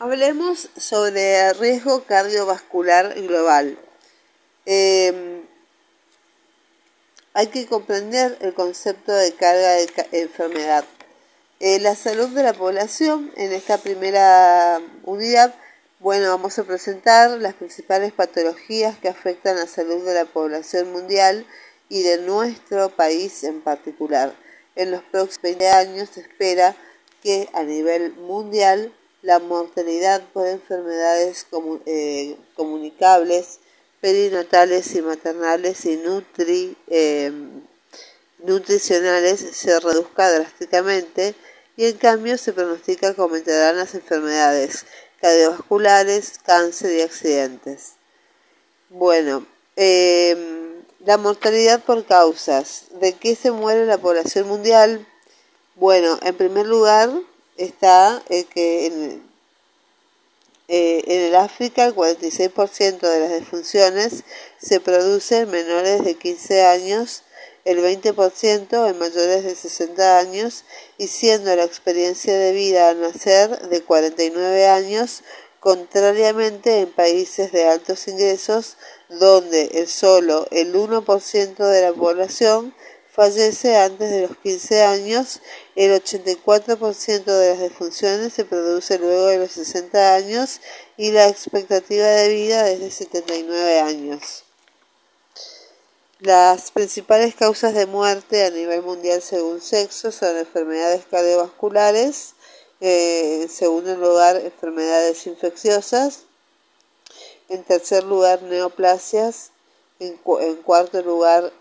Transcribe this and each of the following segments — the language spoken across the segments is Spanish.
Hablemos sobre riesgo cardiovascular global. Em, hay que comprender el concepto de carga de enfermedad. Eh, la salud de la población en esta primera unidad, bueno, vamos a presentar las principales patologías que afectan la salud de la población mundial y de nuestro país en particular. En los próximos 20 años se espera que a nivel mundial la mortalidad por enfermedades eh, comunicables, perinatales y maternales y eh, nutricionales se reduzca drásticamente y en cambio se pronostica que aumentarán las enfermedades cardiovasculares, cáncer y accidentes. Bueno, em, la mortalidad por causas. ¿De qué se muere la población mundial? Bueno, en primer lugar está eh, que en, eh, en el África el 46% de las defunciones se producen en menores de 15 años, el 20% en mayores de 60 años y siendo la experiencia de vida al nacer de 49 años, contrariamente en países de altos ingresos donde el solo el 1% de la población fallece antes de los 15 años, el 84% de las defunciones se produce luego de los 60 años y la expectativa de vida desde 79 años. Las principales causas de muerte a nivel mundial según sexo son enfermedades cardiovasculares, eh, en segundo lugar enfermedades infecciosas, en tercer lugar neoplasias, en cuarto lugar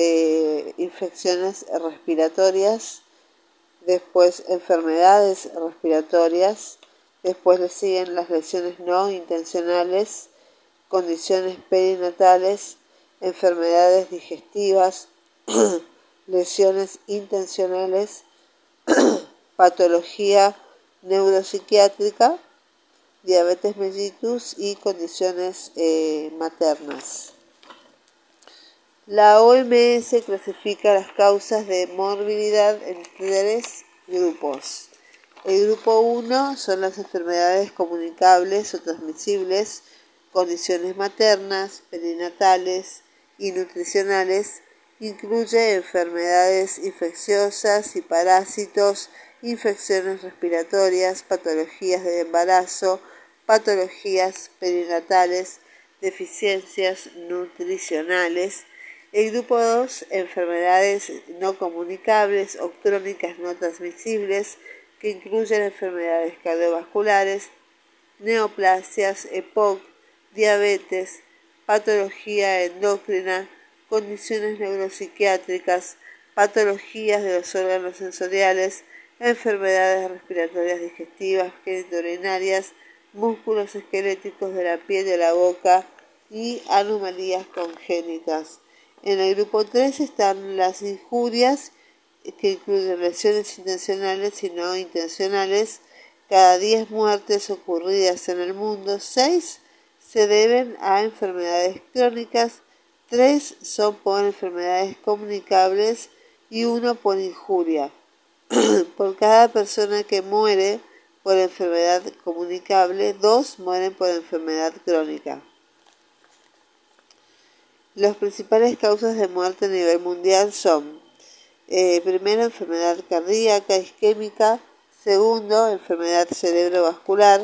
eh, infecciones respiratorias, después enfermedades respiratorias, después le siguen las lesiones no intencionales, condiciones perinatales, enfermedades digestivas, lesiones intencionales, patología neuropsiquiátrica, diabetes mellitus y condiciones eh, maternas. La OMS clasifica las causas de morbilidad en tres grupos. El grupo 1 son las enfermedades comunicables o transmisibles, condiciones maternas, perinatales y nutricionales. Incluye enfermedades infecciosas y parásitos, infecciones respiratorias, patologías de embarazo, patologías perinatales, deficiencias nutricionales, el grupo 2, enfermedades no comunicables o crónicas no transmisibles, que incluyen enfermedades cardiovasculares, neoplasias, EPOC, diabetes, patología endocrina, condiciones neuropsiquiátricas, patologías de los órganos sensoriales, enfermedades respiratorias digestivas, genitourinarias, músculos esqueléticos de la piel de la boca y anomalías congénitas. En el grupo 3 están las injurias, que incluyen lesiones intencionales y no intencionales. Cada 10 muertes ocurridas en el mundo, 6 se deben a enfermedades crónicas, 3 son por enfermedades comunicables y 1 por injuria. por cada persona que muere por enfermedad comunicable, 2 mueren por enfermedad crónica. Las principales causas de muerte a nivel mundial son, eh, primero, enfermedad cardíaca isquémica, segundo, enfermedad cerebrovascular,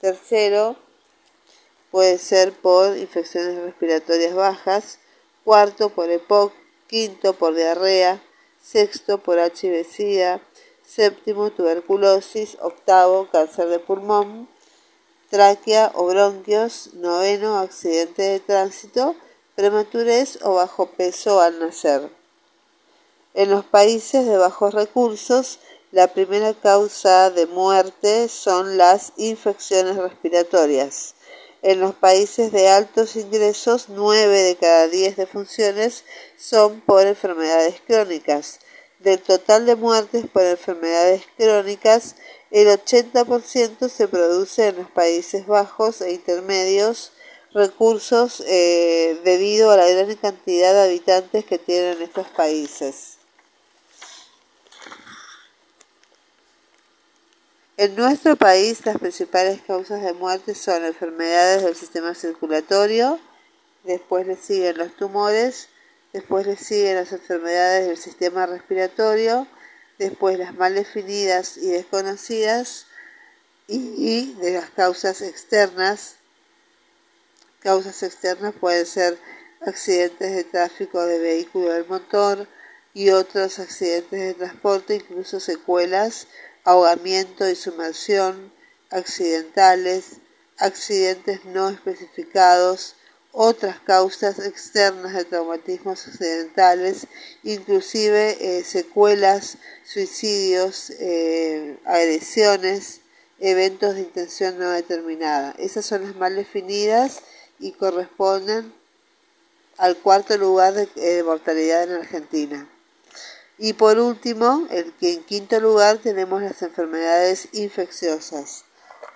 tercero, puede ser por infecciones respiratorias bajas, cuarto, por EPOC, quinto, por diarrea, sexto, por HIV-Sida, séptimo, tuberculosis, octavo, cáncer de pulmón, tráquea o bronquios, noveno, accidente de tránsito, prematurez o bajo peso al nacer. En los países de bajos recursos, la primera causa de muerte son las infecciones respiratorias. En los países de altos ingresos, 9 de cada 10 defunciones son por enfermedades crónicas. Del total de muertes por enfermedades crónicas, el 80% se produce en los Países Bajos e Intermedios, recursos eh, debido a la gran cantidad de habitantes que tienen estos países. En nuestro país las principales causas de muerte son enfermedades del sistema circulatorio, después le siguen los tumores, después le siguen las enfermedades del sistema respiratorio, después las mal definidas y desconocidas y de las causas externas. Causas externas pueden ser accidentes de tráfico de vehículo del motor y otros accidentes de transporte, incluso secuelas ahogamiento y sumersión, accidentales, accidentes no especificados, otras causas externas de traumatismos accidentales, inclusive eh, secuelas, suicidios, eh, agresiones, eventos de intención no determinada. Esas son las mal definidas y corresponden al cuarto lugar de eh, mortalidad en Argentina. Y por último, el, en quinto lugar tenemos las enfermedades infecciosas.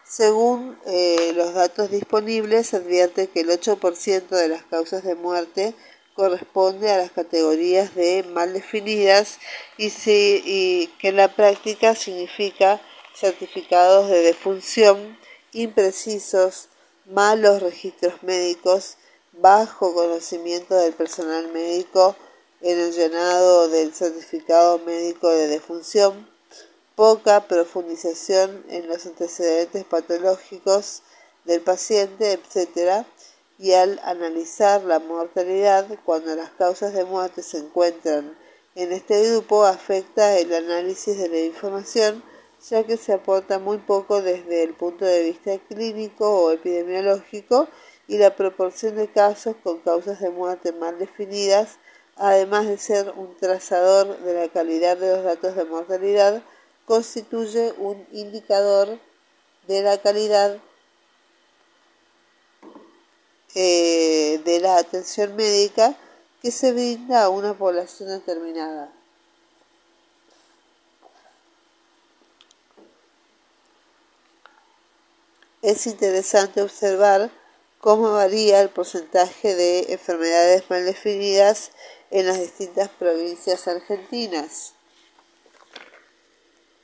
Según eh, los datos disponibles, se advierte que el 8% de las causas de muerte corresponde a las categorías de mal definidas y, y que en la práctica significa certificados de defunción imprecisos, malos registros médicos, bajo conocimiento del personal médico, en el llenado del certificado médico de defunción, poca profundización en los antecedentes patológicos del paciente, etc. Y al analizar la mortalidad, cuando las causas de muerte se encuentran en este grupo, afecta el análisis de la información, ya que se aporta muy poco desde el punto de vista clínico o epidemiológico y la proporción de casos con causas de muerte mal definidas además de ser un trazador de la calidad de los datos de mortalidad, constituye un indicador de la calidad eh, de la atención médica que se brinda a una población determinada. Es interesante observar cómo varía el porcentaje de enfermedades mal definidas en las distintas provincias argentinas.